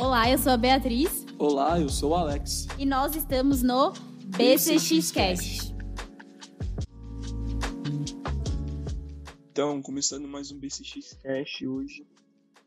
Olá, eu sou a Beatriz. Olá, eu sou o Alex. E nós estamos no BCXcast. Então, começando mais um BCXcast hoje,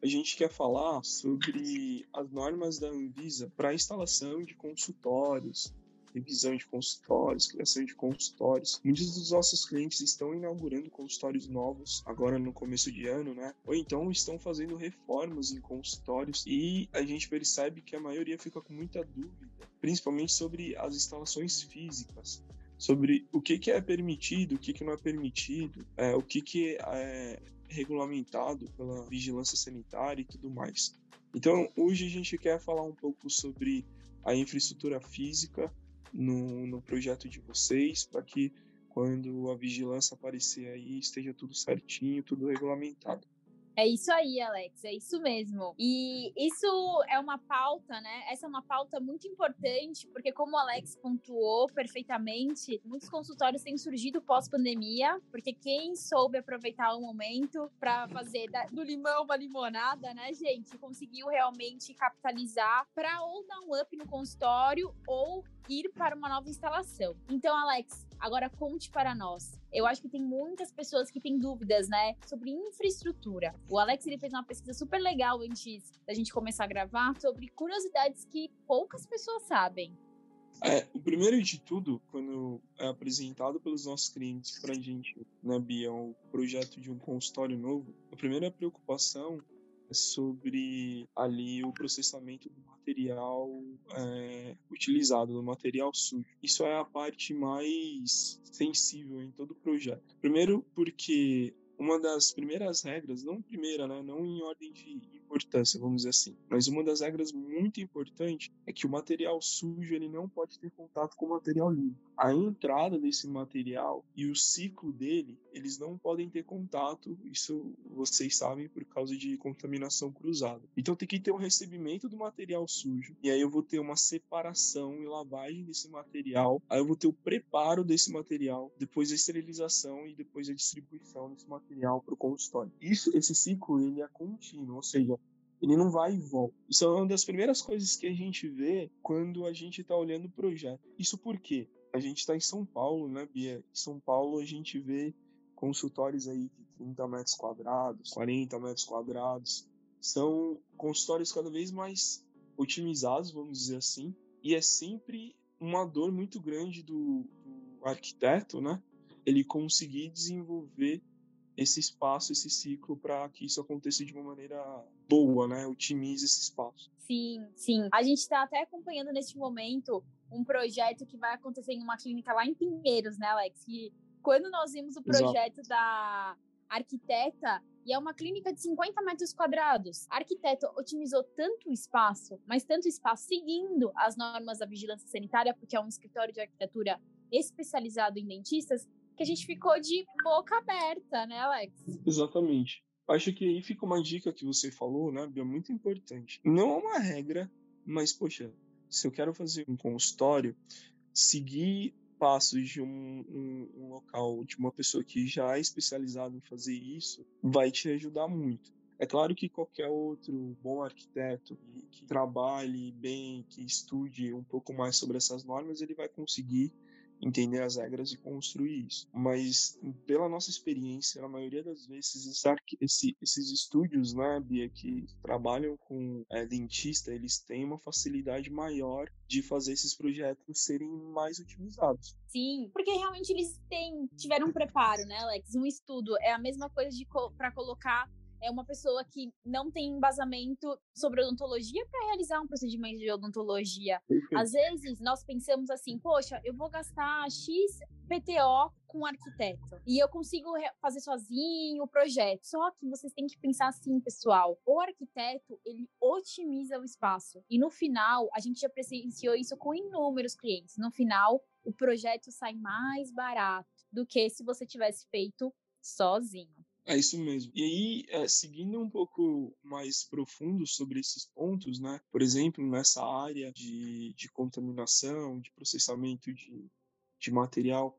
a gente quer falar sobre as normas da Anvisa para instalação de consultórios, revisão de consultórios, criação de consultórios. Muitos dos nossos clientes estão inaugurando consultórios novos agora no começo de ano, né? Ou então estão fazendo reformas em consultórios e a gente percebe que a maioria fica com muita dúvida, principalmente sobre as instalações físicas sobre o que, que é permitido, o que, que não é permitido, é, o que, que é regulamentado pela vigilância sanitária e tudo mais. Então, hoje a gente quer falar um pouco sobre a infraestrutura física no, no projeto de vocês, para que quando a vigilância aparecer aí esteja tudo certinho, tudo regulamentado. É isso aí, Alex, é isso mesmo. E isso é uma pauta, né? Essa é uma pauta muito importante, porque como o Alex pontuou perfeitamente, muitos consultórios têm surgido pós-pandemia, porque quem soube aproveitar o momento para fazer do limão uma limonada, né, gente, conseguiu realmente capitalizar para ou dar um up no consultório ou ir para uma nova instalação. Então, Alex, agora conte para nós. Eu acho que tem muitas pessoas que têm dúvidas, né, sobre infraestrutura. O Alex ele fez uma pesquisa super legal antes da gente começar a gravar sobre curiosidades que poucas pessoas sabem. É, o primeiro de tudo, quando é apresentado pelos nossos clientes para a gente, né, Bia, o projeto de um consultório novo, a primeira preocupação sobre ali o processamento do material é, utilizado, do material sujo. Isso é a parte mais sensível em todo o projeto. Primeiro, porque uma das primeiras regras, não primeira, né, não em ordem de importância, vamos dizer assim, mas uma das regras muito importantes é que o material sujo ele não pode ter contato com o material limpo. A entrada desse material e o ciclo dele, eles não podem ter contato, isso vocês sabem por causa de contaminação cruzada. Então tem que ter um recebimento do material sujo, e aí eu vou ter uma separação e lavagem desse material, aí eu vou ter o preparo desse material, depois a esterilização e depois a distribuição desse material para o consultório. Isso, esse ciclo ele é contínuo, ou seja, ele não vai e volta. Isso é uma das primeiras coisas que a gente vê quando a gente está olhando o projeto. Isso por quê? A gente está em São Paulo, né, Bia? Em São Paulo a gente vê consultórios aí de 30 metros quadrados, 40 metros quadrados. São consultórios cada vez mais otimizados, vamos dizer assim, e é sempre uma dor muito grande do, do arquiteto, né? Ele conseguir desenvolver esse espaço, esse ciclo, para que isso aconteça de uma maneira boa, né? Otimize esse espaço. Sim, sim. A gente está até acompanhando neste momento um projeto que vai acontecer em uma clínica lá em Pinheiros, né, Alex? E quando nós vimos o projeto Exato. da arquiteta, e é uma clínica de 50 metros quadrados. A arquiteta otimizou tanto o espaço, mas tanto espaço seguindo as normas da vigilância sanitária, porque é um escritório de arquitetura especializado em dentistas, que a gente ficou de boca aberta, né, Alex? Exatamente. Acho que aí fica uma dica que você falou, né, Bia, muito importante. Não é uma regra, mas, poxa, se eu quero fazer um consultório, seguir passos de um, um, um local, de uma pessoa que já é especializada em fazer isso, vai te ajudar muito. É claro que qualquer outro bom arquiteto que trabalhe bem, que estude um pouco mais sobre essas normas, ele vai conseguir entender as regras e construir isso. Mas, pela nossa experiência, na maioria das vezes, esse, esses estúdios, né, Bia, que trabalham com é, dentista, eles têm uma facilidade maior de fazer esses projetos serem mais otimizados. Sim, porque realmente eles têm, tiveram um preparo, né, Alex? Um estudo. É a mesma coisa co para colocar é uma pessoa que não tem embasamento sobre odontologia para realizar um procedimento de odontologia. Às vezes nós pensamos assim, poxa, eu vou gastar X PTO com um arquiteto e eu consigo fazer sozinho o projeto. Só que vocês têm que pensar assim, pessoal. O arquiteto, ele otimiza o espaço. E no final, a gente já presenciou isso com inúmeros clientes. No final, o projeto sai mais barato do que se você tivesse feito sozinho. É isso mesmo. E aí, é, seguindo um pouco mais profundo sobre esses pontos, né? Por exemplo, nessa área de, de contaminação, de processamento de, de material,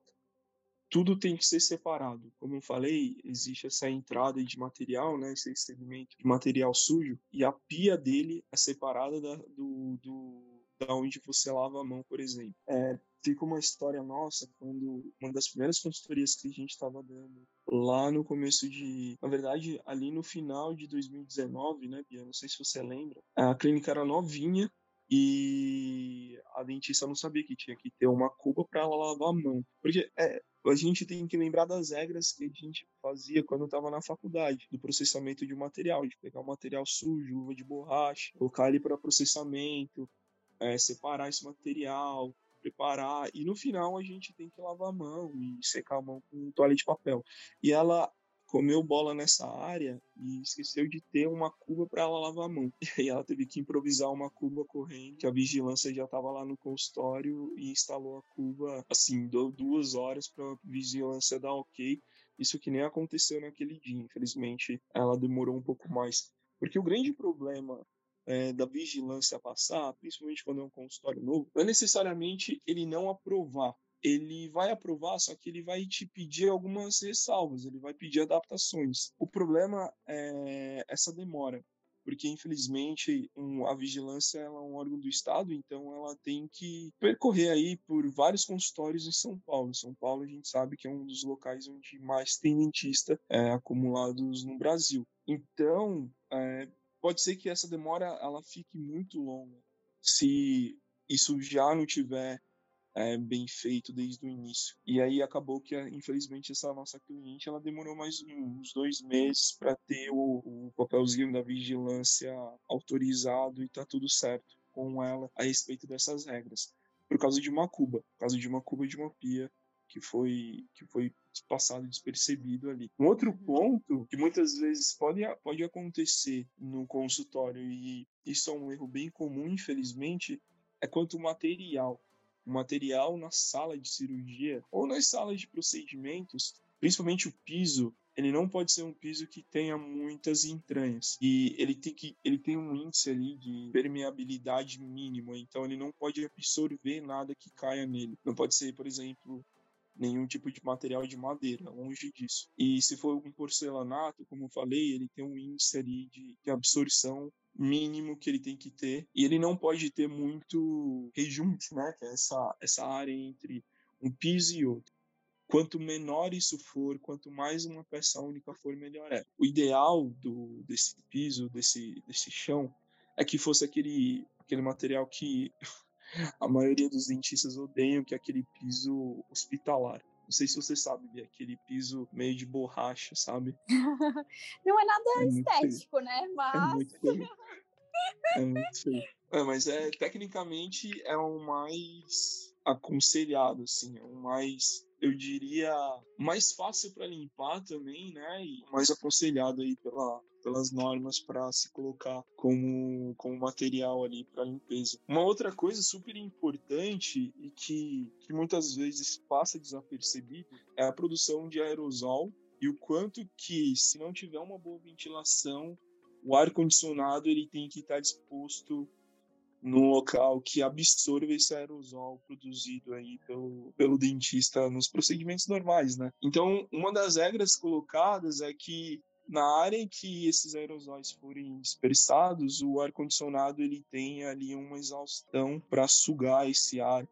tudo tem que ser separado. Como eu falei, existe essa entrada de material, né, esse segmento de material sujo, e a pia dele é separada da, do, do, da onde você lava a mão, por exemplo. É, fica uma história nossa quando uma das primeiras consultorias que a gente estava dando lá no começo de, na verdade, ali no final de 2019, né, Bia? Não sei se você lembra. A clínica era novinha e a dentista não sabia que tinha que ter uma cuba para ela lavar a mão. Porque é, a gente tem que lembrar das regras que a gente fazia quando estava na faculdade, do processamento de material, de pegar um material sujo, uva de borracha, colocar ele para processamento, é, separar esse material, preparar, e no final a gente tem que lavar a mão e secar a mão com toalha de papel. E ela comeu bola nessa área e esqueceu de ter uma cuba para ela lavar a mão. E aí ela teve que improvisar uma cuba correndo, que a vigilância já estava lá no consultório e instalou a cuba, assim, deu duas horas para a vigilância dar ok. Isso que nem aconteceu naquele dia, infelizmente, ela demorou um pouco mais. Porque o grande problema é, da vigilância passar, principalmente quando é um consultório novo, não é necessariamente ele não aprovar ele vai aprovar, só que ele vai te pedir algumas ressalvas, ele vai pedir adaptações. O problema é essa demora, porque infelizmente um, a vigilância é um órgão do Estado, então ela tem que percorrer aí por vários consultórios em São Paulo. São Paulo a gente sabe que é um dos locais onde mais tem dentista é, acumulados no Brasil. Então é, pode ser que essa demora ela fique muito longa. Se isso já não tiver é, bem feito desde o início. E aí acabou que, infelizmente, essa nossa cliente ela demorou mais uns dois meses para ter o, o, papelzinho da vigilância autorizado e tá tudo certo com ela a respeito dessas regras. Por causa de uma cuba, por causa de uma cuba de uma pia que foi que foi passado despercebido ali. Um outro uhum. ponto que muitas vezes pode, pode acontecer no consultório e isso é um erro bem comum, infelizmente, é quanto ao material o material na sala de cirurgia ou nas salas de procedimentos, principalmente o piso, ele não pode ser um piso que tenha muitas entranhas e ele tem que ele tem um índice ali de permeabilidade mínimo, então ele não pode absorver nada que caia nele. Não pode ser, por exemplo, nenhum tipo de material de madeira, longe disso. E se for um porcelanato, como eu falei, ele tem um índice ali de, de absorção mínimo que ele tem que ter. E ele não pode ter muito rejunte, né? Que é essa, essa área entre um piso e outro. Quanto menor isso for, quanto mais uma peça única for, melhor é. O ideal do, desse piso, desse, desse chão, é que fosse aquele, aquele material que a maioria dos dentistas odeiam, que é aquele piso hospitalar. Não sei se você sabe, aquele piso meio de borracha, sabe? Não é nada é estético, né? Mas. É muito feio. É muito feio. É, mas é, tecnicamente é o mais aconselhado, assim, é o mais eu diria, mais fácil para limpar também, né? E mais aconselhado aí pela, pelas normas para se colocar como, como material ali para limpeza. Uma outra coisa super importante e que, que muitas vezes passa desapercebido é a produção de aerosol e o quanto que, se não tiver uma boa ventilação, o ar condicionado ele tem que estar disposto num local que absorve esse aerosol produzido aí pelo, pelo dentista nos procedimentos normais, né? Então, uma das regras colocadas é que na área em que esses aerosóis forem dispersados, o ar condicionado ele tem ali uma exaustão para sugar esse ar.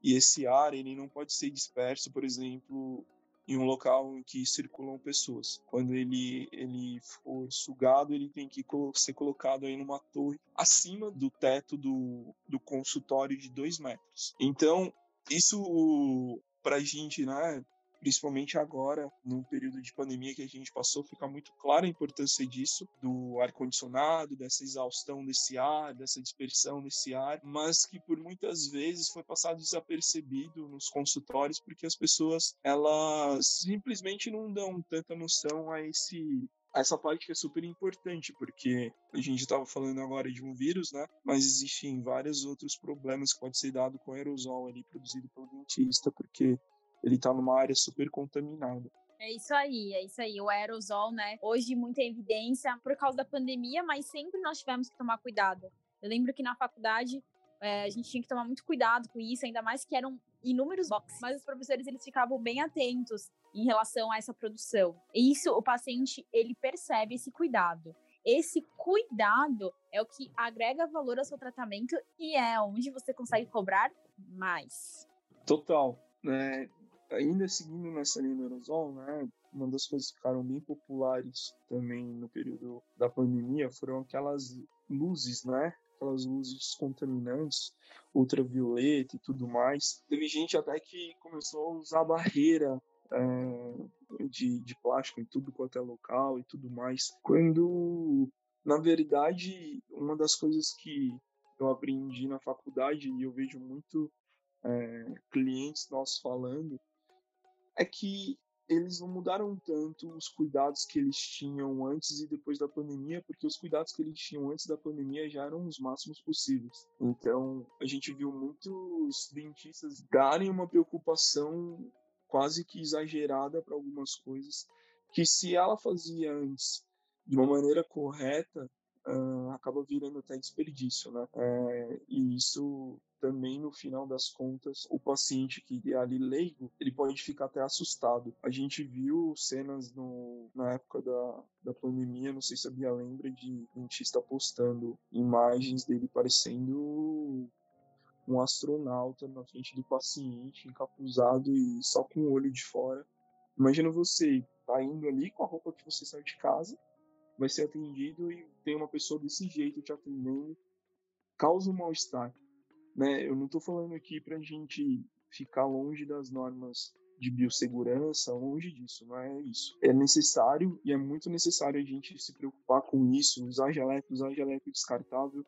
E esse ar ele não pode ser disperso, por exemplo, em um local em que circulam pessoas. Quando ele, ele for sugado, ele tem que ser colocado aí numa torre acima do teto do, do consultório de dois metros. Então, isso para a gente, né, principalmente agora, no período de pandemia que a gente passou, fica muito clara a importância disso, do ar-condicionado, dessa exaustão desse ar, dessa dispersão desse ar, mas que por muitas vezes foi passado desapercebido nos consultórios, porque as pessoas, elas simplesmente não dão tanta noção a esse essa parte que é super importante, porque a gente estava falando agora de um vírus, né? Mas existem vários outros problemas que pode ser dado com aerosol ali produzido pelo dentista, porque ele está numa área super contaminada. É isso aí, é isso aí. O aerosol, né? Hoje, muita evidência por causa da pandemia, mas sempre nós tivemos que tomar cuidado. Eu lembro que na faculdade é, a gente tinha que tomar muito cuidado com isso, ainda mais que eram inúmeros boxes, mas os professores eles ficavam bem atentos em relação a essa produção. E isso o paciente ele percebe esse cuidado. Esse cuidado é o que agrega valor ao seu tratamento e é onde você consegue cobrar mais. Total. Né? Ainda seguindo nessa linha do aerosol, né? uma das coisas que ficaram bem populares também no período da pandemia foram aquelas luzes, né? Aquelas luzes contaminantes, ultravioleta e tudo mais. Teve gente até que começou a usar barreira é, de, de plástico em tudo quanto é local e tudo mais. Quando, na verdade, uma das coisas que eu aprendi na faculdade e eu vejo muito é, clientes nossos falando é que eles não mudaram tanto os cuidados que eles tinham antes e depois da pandemia, porque os cuidados que eles tinham antes da pandemia já eram os máximos possíveis. Então, a gente viu muitos dentistas darem uma preocupação quase que exagerada para algumas coisas, que se ela fazia antes de uma maneira correta, uh, acaba virando até desperdício, né? É, e isso também no final das contas o paciente que é ali leigo ele pode ficar até assustado a gente viu cenas no, na época da, da pandemia não sei se a Bia lembra de dentista postando imagens dele parecendo um astronauta na frente do paciente encapuzado e só com o olho de fora imagina você tá indo ali com a roupa que você saiu de casa vai ser atendido e tem uma pessoa desse jeito te atendendo, causa um mal-estar. Né? Eu não estou falando aqui para a gente ficar longe das normas de biossegurança, longe disso, não é isso. É necessário e é muito necessário a gente se preocupar com isso, usar geleco, usar geleco descartável,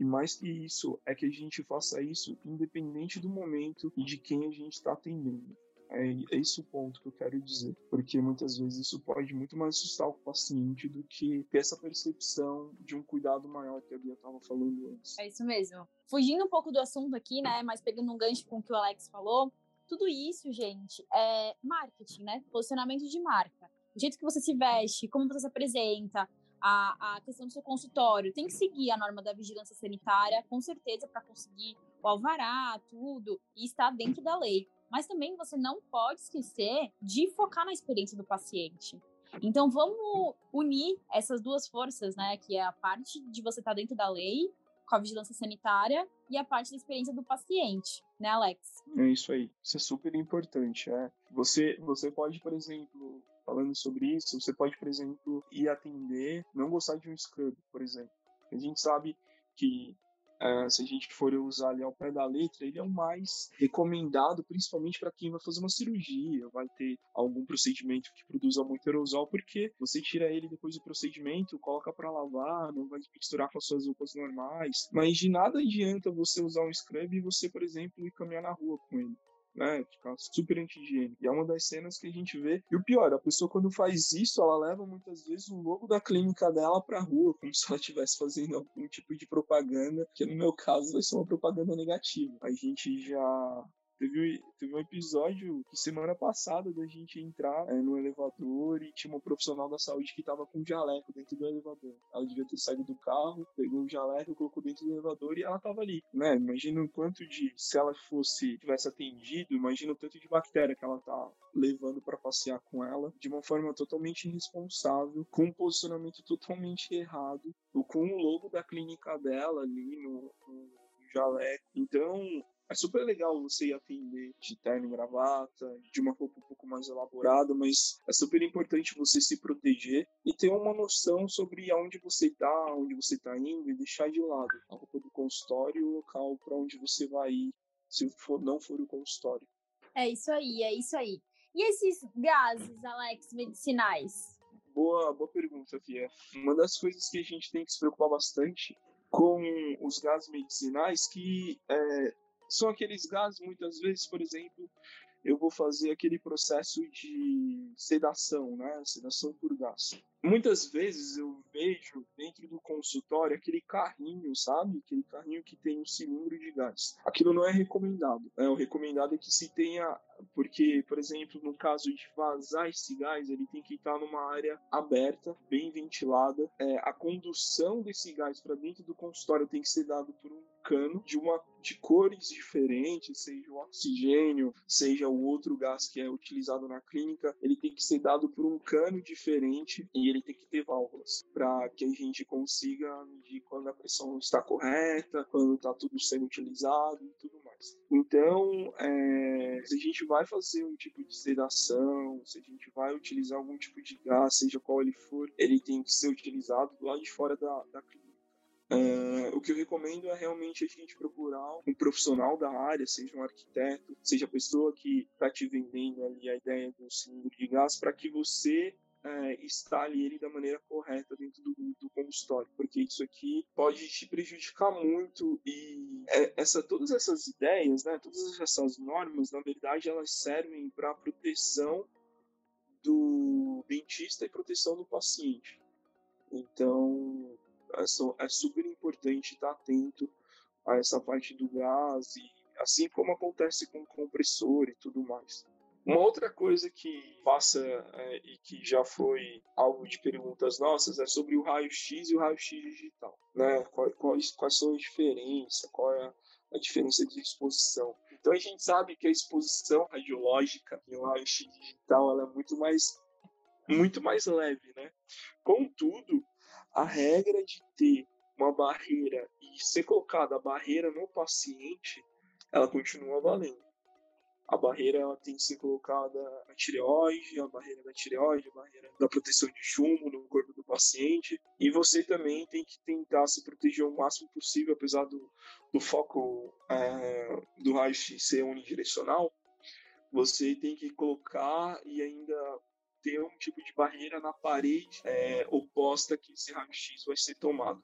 e mais que isso, é que a gente faça isso independente do momento e de quem a gente está atendendo. É, é esse o ponto que eu quero dizer, porque muitas vezes isso pode muito mais assustar o paciente do que ter essa percepção de um cuidado maior que a Bia estava falando antes. É isso mesmo. Fugindo um pouco do assunto aqui, né, mas pegando um gancho com o que o Alex falou, tudo isso, gente, é marketing, né? Posicionamento de marca. O jeito que você se veste, como você se apresenta, a, a questão do seu consultório, tem que seguir a norma da vigilância sanitária, com certeza, para conseguir o alvará, tudo, e estar dentro da lei mas também você não pode esquecer de focar na experiência do paciente. Então vamos unir essas duas forças, né? Que é a parte de você estar tá dentro da lei, com a vigilância sanitária, e a parte da experiência do paciente, né, Alex? É isso aí. Isso é super importante. É. Você, você pode, por exemplo, falando sobre isso, você pode, por exemplo, ir atender, não gostar de um scrub, por exemplo. A gente sabe que Uh, se a gente for usar ali ao pé da letra, ele é o mais recomendado, principalmente para quem vai fazer uma cirurgia, vai ter algum procedimento que produza muito aerosol, porque você tira ele depois do procedimento, coloca para lavar, não vai misturar com as suas roupas normais. Mas de nada adianta você usar um scrub e você, por exemplo, ir caminhar na rua com ele né? Ficar super anti-higiênico. E é uma das cenas que a gente vê. E o pior, a pessoa quando faz isso, ela leva muitas vezes o logo da clínica dela pra rua, como se ela estivesse fazendo algum tipo de propaganda, que no meu caso vai ser uma propaganda negativa. A gente já Teve, teve um episódio que semana passada da gente entrar é, no elevador e tinha uma profissional da saúde que tava com um jaleco dentro do elevador. Ela devia ter saído do carro, pegou o jaleco, colocou dentro do elevador e ela tava ali, né? Imagina o quanto de, se ela fosse, tivesse atendido, imagina o tanto de bactéria que ela tá levando para passear com ela de uma forma totalmente irresponsável, com um posicionamento totalmente errado, com o logo da clínica dela ali no, no jaleco. Então, é super legal você ir atender de terno e gravata, de uma roupa um pouco mais elaborada, mas é super importante você se proteger e ter uma noção sobre aonde você está, onde você está indo e deixar de lado a roupa do consultório e o local para onde você vai ir, se for, não for o consultório. É isso aí, é isso aí. E esses gases, Alex, medicinais? Boa, boa pergunta, Fia. Uma das coisas que a gente tem que se preocupar bastante com os gases medicinais que é, são aqueles gases, muitas vezes, por exemplo, eu vou fazer aquele processo de sedação, né? Sedação por gás. Muitas vezes eu vejo dentro do consultório aquele carrinho, sabe? Aquele carrinho que tem um cilindro de gás. Aquilo não é recomendado. Né? O recomendado é que se tenha porque, por exemplo, no caso de vazar esse gás, ele tem que estar numa área aberta, bem ventilada. É, a condução desse gás para dentro do consultório tem que ser dado por um cano de uma de cores diferentes, seja o oxigênio, seja o outro gás que é utilizado na clínica, ele tem que ser dado por um cano diferente e ele tem que ter válvulas para que a gente consiga medir quando a pressão está correta, quando está tudo sendo utilizado e tudo mais. Então, é, se a gente vai fazer um tipo de sedação, se a gente vai utilizar algum tipo de gás, seja qual ele for, ele tem que ser utilizado lá de fora da, da clínica Uh, o que eu recomendo é realmente a gente procurar um profissional da área, seja um arquiteto, seja a pessoa que está te vendendo ali a ideia do cilindro de gás, para que você uh, instale ele da maneira correta dentro do, do consultório, porque isso aqui pode te prejudicar muito e é, essa, todas essas ideias, né, todas essas normas, na verdade, elas servem para proteção do dentista e proteção do paciente. Então, é, é super importante estar atento a essa parte do gás, e assim como acontece com o compressor e tudo mais. Uma outra coisa que passa é, e que já foi alvo de perguntas nossas é sobre o raio-x e o raio-x digital. Né? Quais, quais são as diferenças? Qual é a diferença de exposição? Então a gente sabe que a exposição radiológica e o raio-x digital ela é muito mais, muito mais leve. Né? Contudo, a regra de ter uma barreira e ser colocada a barreira no paciente, ela continua valendo. A barreira ela tem que ser colocada na tireoide, a barreira da tireoide, a barreira da proteção de chumbo no corpo do paciente. E você também tem que tentar se proteger o máximo possível, apesar do, do foco é, do raio-x ser unidirecional. Você tem que colocar e ainda ter um tipo de barreira na parede é, oposta que esse raio-x vai ser tomado.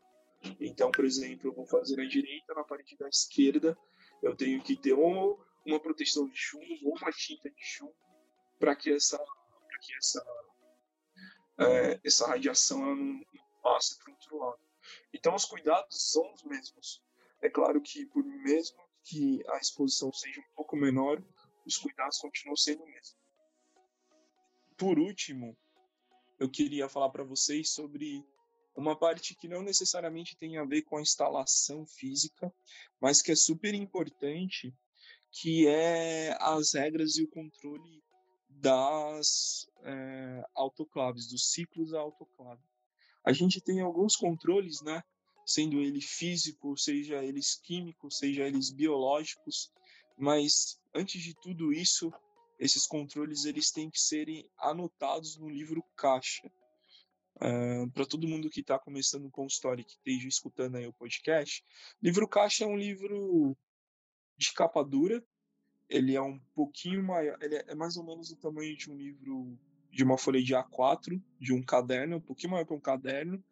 Então, por exemplo, eu vou fazer na direita, na parede da esquerda, eu tenho que ter ou uma proteção de chumbo ou uma tinta de chumbo para que essa, pra que essa, é, essa radiação não, não passe para o outro lado. Então, os cuidados são os mesmos. É claro que, por mesmo que a exposição seja um pouco menor, os cuidados continuam sendo os mesmos por último, eu queria falar para vocês sobre uma parte que não necessariamente tem a ver com a instalação física, mas que é super importante, que é as regras e o controle das é, autoclaves, dos ciclos da autoclave. A gente tem alguns controles, né? Sendo ele físico, seja eles químicos, seja eles biológicos, mas antes de tudo isso, esses controles eles têm que serem anotados no livro caixa. Uh, para todo mundo que está começando com história que esteja escutando aí o podcast, livro caixa é um livro de capa dura. Ele é um pouquinho maior, ele é mais ou menos o tamanho de um livro de uma folha de A4, de um caderno, um pouquinho maior que um caderno,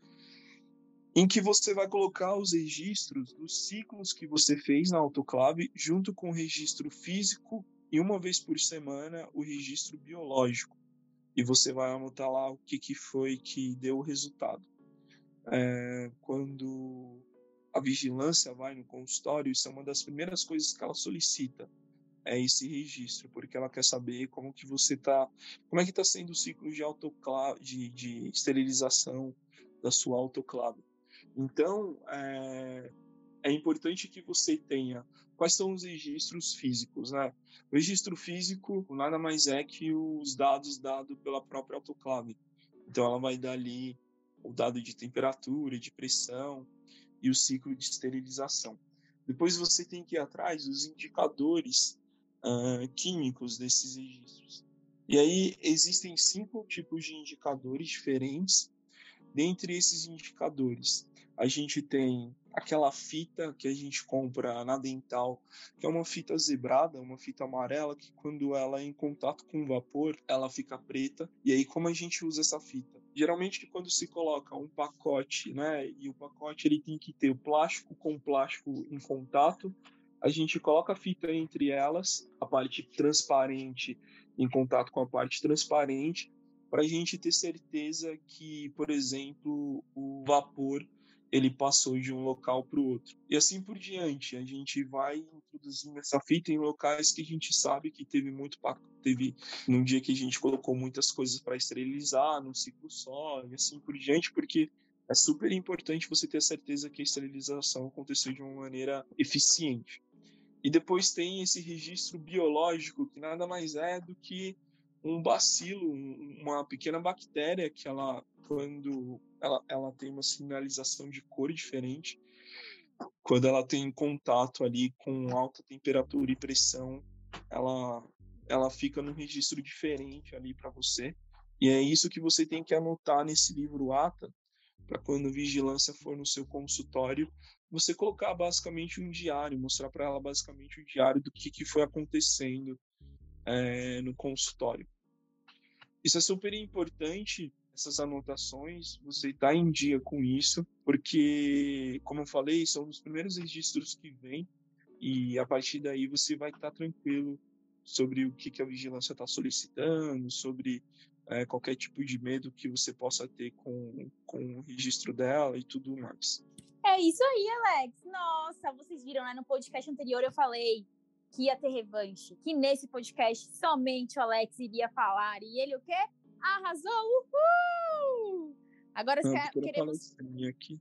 em que você vai colocar os registros dos ciclos que você fez na autoclave junto com o registro físico e uma vez por semana o registro biológico. E você vai anotar lá o que, que foi que deu o resultado. É, quando a vigilância vai no consultório, isso é uma das primeiras coisas que ela solicita, é esse registro, porque ela quer saber como que você está, como é que está sendo o ciclo de autoclave, de, de esterilização da sua autoclave. Então, é, é importante que você tenha quais são os registros físicos, né? O registro físico nada mais é que os dados dados pela própria autoclave. Então ela vai dar ali o dado de temperatura, de pressão e o ciclo de esterilização. Depois você tem que ir atrás dos indicadores uh, químicos desses registros. E aí existem cinco tipos de indicadores diferentes. Dentre esses indicadores, a gente tem aquela fita que a gente compra na dental, que é uma fita zebrada, uma fita amarela, que quando ela é em contato com o vapor, ela fica preta. E aí, como a gente usa essa fita? Geralmente, quando se coloca um pacote, né, e o pacote ele tem que ter o plástico com plástico em contato, a gente coloca a fita entre elas, a parte transparente em contato com a parte transparente, para a gente ter certeza que, por exemplo, o vapor ele passou de um local para o outro. E assim por diante, a gente vai introduzindo essa fita em locais que a gente sabe que teve muito teve num dia que a gente colocou muitas coisas para esterilizar, num ciclo só, e assim por diante, porque é super importante você ter certeza que a esterilização aconteceu de uma maneira eficiente. E depois tem esse registro biológico, que nada mais é do que um bacilo, uma pequena bactéria que ela, quando ela, ela tem uma sinalização de cor diferente, quando ela tem contato ali com alta temperatura e pressão, ela, ela fica num registro diferente ali para você. E é isso que você tem que anotar nesse livro ATA, para quando vigilância for no seu consultório, você colocar basicamente um diário, mostrar para ela basicamente o um diário do que, que foi acontecendo é, no consultório. Isso é super importante, essas anotações, você está em dia com isso, porque, como eu falei, são os primeiros registros que vêm, e a partir daí você vai estar tá tranquilo sobre o que, que a vigilância está solicitando, sobre é, qualquer tipo de medo que você possa ter com, com o registro dela e tudo mais. É isso aí, Alex. Nossa, vocês viram, né? No podcast anterior eu falei que ia ter revanche, que nesse podcast somente o Alex iria falar. E ele o quê? Arrasou! Uhul! Agora Não, queremos. Palestrinha aqui.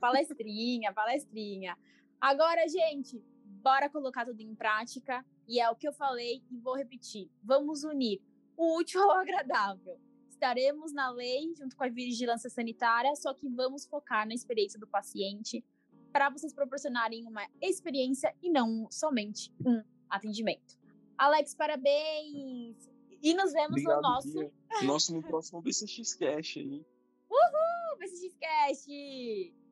Palestrinha, palestrinha. Agora, gente, bora colocar tudo em prática. E é o que eu falei e vou repetir. Vamos unir o útil ao agradável. Estaremos na lei junto com a vigilância sanitária, só que vamos focar na experiência do paciente, para vocês proporcionarem uma experiência e não somente um atendimento. Alex, parabéns! E nos vemos Obrigado, no nosso. Nosso no próximo BCX Cash aí. Uhul! BCX Cash!